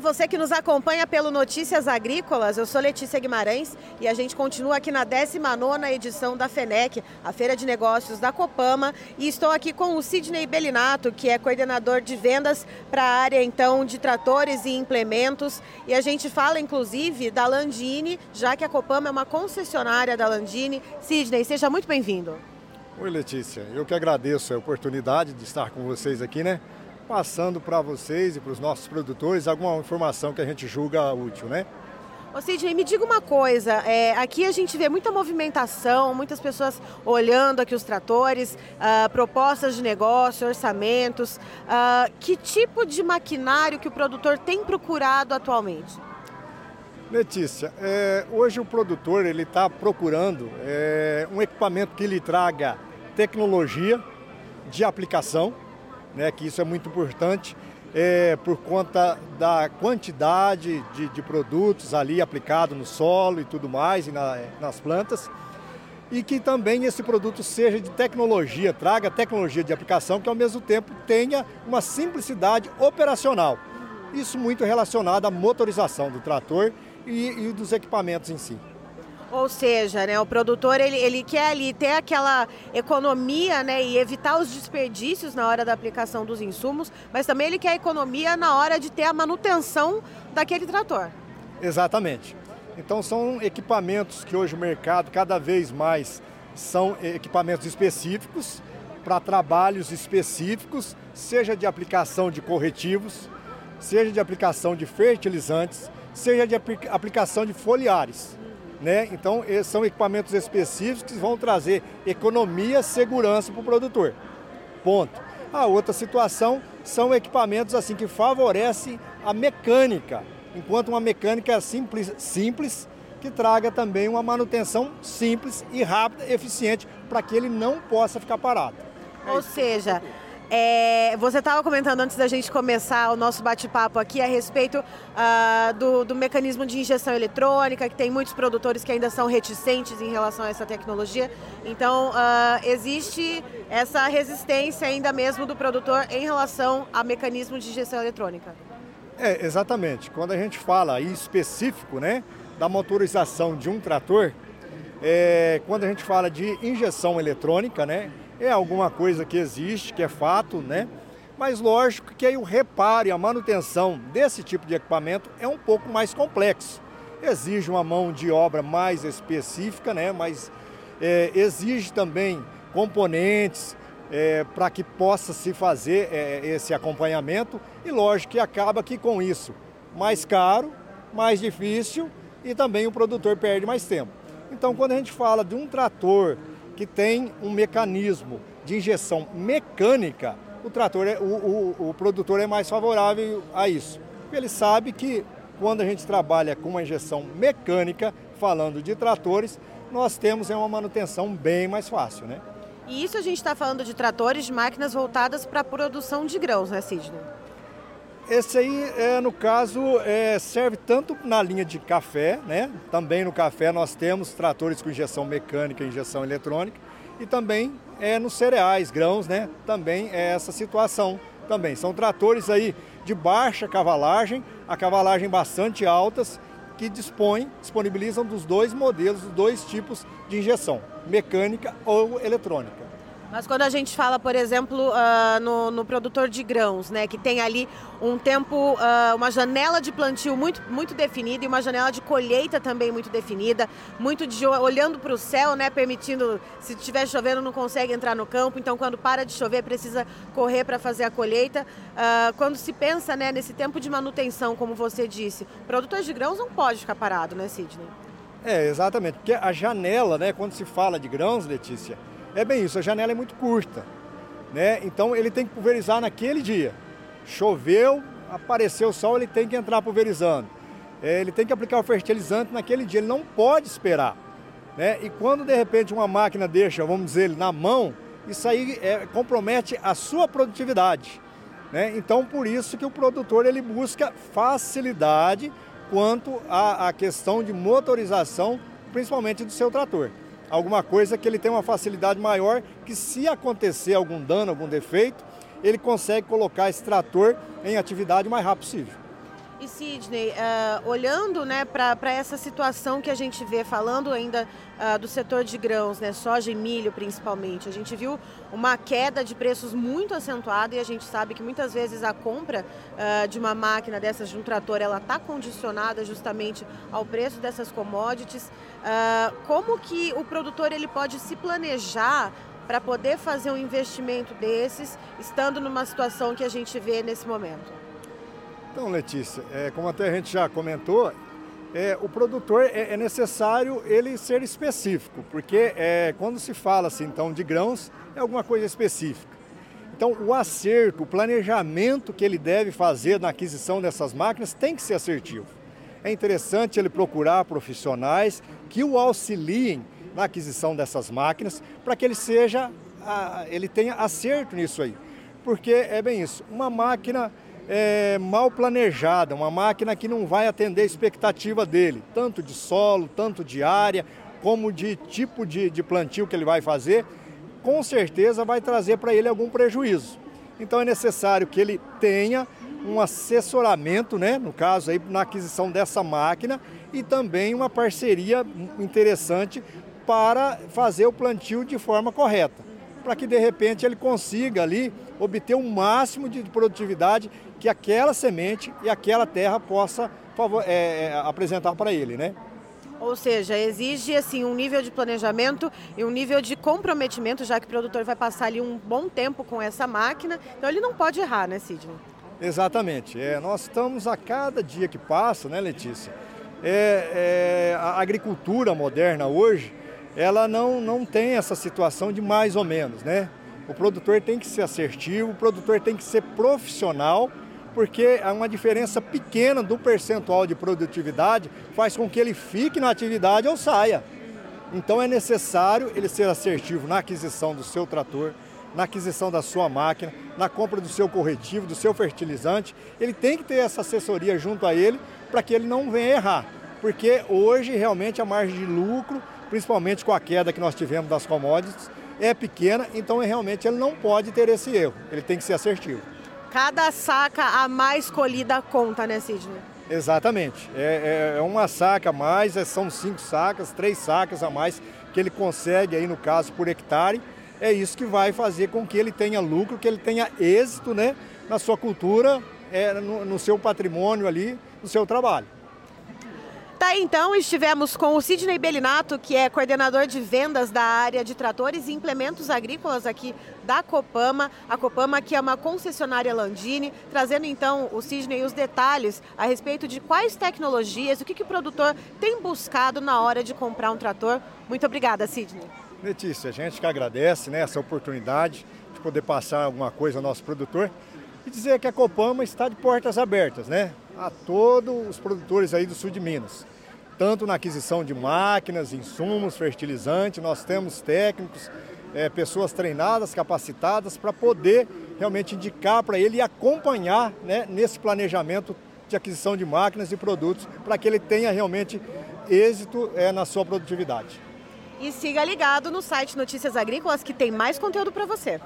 você que nos acompanha pelo Notícias Agrícolas. Eu sou Letícia Guimarães e a gente continua aqui na 19 edição da FENEC, a Feira de Negócios da Copama, e estou aqui com o Sidney Belinato, que é coordenador de vendas para a área então de tratores e implementos. E a gente fala inclusive da Landini, já que a Copama é uma concessionária da Landini. Sidney, seja muito bem-vindo. Oi, Letícia. Eu que agradeço a oportunidade de estar com vocês aqui, né? Passando para vocês e para os nossos produtores alguma informação que a gente julga útil, né? Ô Sidney, me diga uma coisa, é, aqui a gente vê muita movimentação, muitas pessoas olhando aqui os tratores, uh, propostas de negócio, orçamentos. Uh, que tipo de maquinário que o produtor tem procurado atualmente? Letícia, é, hoje o produtor ele está procurando é, um equipamento que lhe traga tecnologia de aplicação, né, que isso é muito importante, é, por conta da quantidade de, de produtos ali aplicado no solo e tudo mais, e na, nas plantas, e que também esse produto seja de tecnologia, traga tecnologia de aplicação que ao mesmo tempo tenha uma simplicidade operacional. Isso muito relacionado à motorização do trator e, e dos equipamentos em si. Ou seja, né, o produtor ele, ele quer ali ter aquela economia né, e evitar os desperdícios na hora da aplicação dos insumos, mas também ele quer economia na hora de ter a manutenção daquele trator. Exatamente. Então são equipamentos que hoje o mercado cada vez mais são equipamentos específicos para trabalhos específicos, seja de aplicação de corretivos, seja de aplicação de fertilizantes, seja de aplicação de foliares. Né? Então, são equipamentos específicos que vão trazer economia, segurança para o produtor. Ponto. A outra situação são equipamentos assim que favorecem a mecânica, enquanto uma mecânica simples, simples que traga também uma manutenção simples e rápida, eficiente, para que ele não possa ficar parado. Ou seja, é, você estava comentando antes da gente começar o nosso bate-papo aqui a respeito uh, do, do, mecanismo de injeção eletrônica, que tem muitos produtores que ainda são reticentes em relação a essa tecnologia. Então, uh, existe essa resistência ainda mesmo do produtor em relação a mecanismo de injeção eletrônica. É, exatamente. Quando a gente fala em específico né, da motorização de um trator, é, quando a gente fala de injeção eletrônica, né, é alguma coisa que existe, que é fato, né? Mas lógico que aí o reparo e a manutenção desse tipo de equipamento é um pouco mais complexo. Exige uma mão de obra mais específica, né? Mas é, exige também componentes é, para que possa se fazer é, esse acompanhamento e lógico que acaba que com isso mais caro, mais difícil e também o produtor perde mais tempo. Então quando a gente fala de um trator que tem um mecanismo de injeção mecânica, o trator, é, o, o, o produtor é mais favorável a isso. Ele sabe que quando a gente trabalha com uma injeção mecânica, falando de tratores, nós temos é uma manutenção bem mais fácil, né? E isso a gente está falando de tratores, máquinas voltadas para a produção de grãos, né, Sidney? Esse aí, é, no caso, é, serve tanto na linha de café, né? Também no café nós temos tratores com injeção mecânica injeção eletrônica. E também é nos cereais, grãos, né? Também é essa situação também. São tratores aí de baixa cavalagem, a cavalagem bastante altas, que dispõem, disponibilizam dos dois modelos, dos dois tipos de injeção, mecânica ou eletrônica. Mas quando a gente fala, por exemplo, uh, no, no, produtor de grãos, né, que tem ali um tempo, uh, uma janela de plantio muito, muito definida e uma janela de colheita também muito definida, muito de, olhando para o céu, né, permitindo, se estiver chovendo não consegue entrar no campo, então quando para de chover precisa correr para fazer a colheita. Uh, quando se pensa né, nesse tempo de manutenção, como você disse, produtor de grãos não pode ficar parado, né, Sidney? É, exatamente, porque a janela, né, quando se fala de grãos, Letícia, é bem isso, a janela é muito curta, né? Então ele tem que pulverizar naquele dia. Choveu, apareceu o sol, ele tem que entrar pulverizando. É, ele tem que aplicar o fertilizante naquele dia, ele não pode esperar. Né? E quando de repente uma máquina deixa, vamos dizer, ele na mão, isso aí é, compromete a sua produtividade. Né? Então por isso que o produtor ele busca facilidade quanto à, à questão de motorização, principalmente do seu trator alguma coisa que ele tem uma facilidade maior, que se acontecer algum dano, algum defeito, ele consegue colocar esse trator em atividade o mais rápido possível. E Sidney, uh, olhando né, para essa situação que a gente vê, falando ainda uh, do setor de grãos, né, soja e milho principalmente, a gente viu uma queda de preços muito acentuada e a gente sabe que muitas vezes a compra uh, de uma máquina dessas, de um trator, ela está condicionada justamente ao preço dessas commodities. como que o produtor ele pode se planejar para poder fazer um investimento desses, estando numa situação que a gente vê nesse momento? Então, Letícia, é, como até a gente já comentou, é, o produtor é, é, necessário ele ser específico, porque é, quando se fala assim, então de grãos é alguma coisa específica. Então, o acerto, o planejamento que ele deve fazer na aquisição dessas máquinas tem que ser assertivo. É interessante ele procurar profissionais que o auxiliem na aquisição dessas máquinas para que ele seja, ele tenha acerto nisso aí. Porque é bem isso, uma máquina é, mal planejada, uma máquina que não vai atender a expectativa dele, tanto de solo, tanto de área, como de tipo de, de plantio que ele vai fazer, com certeza vai trazer para ele algum prejuízo. Então é necessário que ele tenha um assessoramento, né, no caso aí na aquisição dessa máquina e também uma parceria interessante para fazer o plantio de forma correta, para que de repente ele consiga ali obter o máximo de produtividade que aquela semente e aquela terra possa é, é, apresentar para ele, né? Ou seja, exige assim um nível de planejamento e um nível de comprometimento, já que o produtor vai passar ali um bom tempo com essa máquina, então ele não pode errar, né, Sidney? Exatamente. É, nós estamos a cada dia que passa, né, Letícia? É, é, a agricultura moderna hoje, ela não, não tem essa situação de mais ou menos, né? O produtor tem que ser assertivo, o produtor tem que ser profissional porque uma diferença pequena do percentual de produtividade faz com que ele fique na atividade ou saia. Então é necessário ele ser assertivo na aquisição do seu trator, na aquisição da sua máquina, na compra do seu corretivo, do seu fertilizante. Ele tem que ter essa assessoria junto a ele para que ele não venha errar. Porque hoje realmente a margem de lucro, principalmente com a queda que nós tivemos das commodities, é pequena, então realmente ele não pode ter esse erro. Ele tem que ser assertivo. Cada saca a mais colhida conta, né, Sidney? Exatamente. É, é, é uma saca a mais, é, são cinco sacas, três sacas a mais que ele consegue aí no caso por hectare. É isso que vai fazer com que ele tenha lucro, que ele tenha êxito né, na sua cultura, é, no, no seu patrimônio ali, no seu trabalho. Tá, então, estivemos com o Sidney Belinato, que é coordenador de vendas da área de tratores e implementos agrícolas aqui da Copama. A Copama, que é uma concessionária Landini, trazendo então o Sidney os detalhes a respeito de quais tecnologias, o que, que o produtor tem buscado na hora de comprar um trator. Muito obrigada, Sidney. Letícia, a gente que agradece né, essa oportunidade de poder passar alguma coisa ao nosso produtor e dizer que a Copama está de portas abertas, né? A todos os produtores aí do sul de Minas tanto na aquisição de máquinas, insumos, fertilizantes, nós temos técnicos, é, pessoas treinadas, capacitadas para poder realmente indicar para ele e acompanhar né, nesse planejamento de aquisição de máquinas e produtos para que ele tenha realmente êxito é, na sua produtividade. E siga ligado no site Notícias Agrícolas que tem mais conteúdo para você.